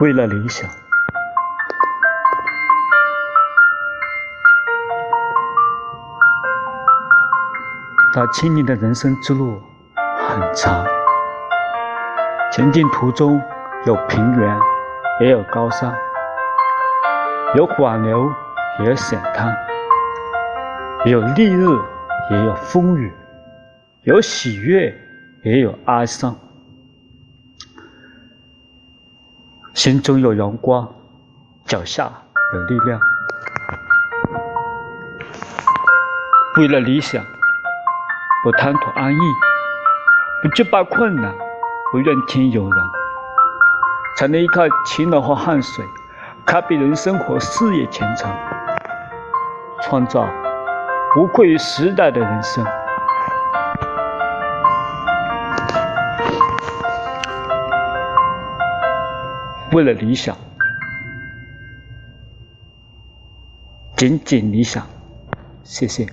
为了理想，他青年的人生之路很长，前进途中有平原，也有高山，有缓流，也有险滩，有丽日，也有风雨，有喜悦，也有哀伤。心中有阳光，脚下有力量。为了理想，不贪图安逸，不惧怕困难，不怨天尤人，才能依靠勤劳和汗水，开辟人生和事业前程，创造无愧于时代的人生。为了理想，仅仅理想，谢谢。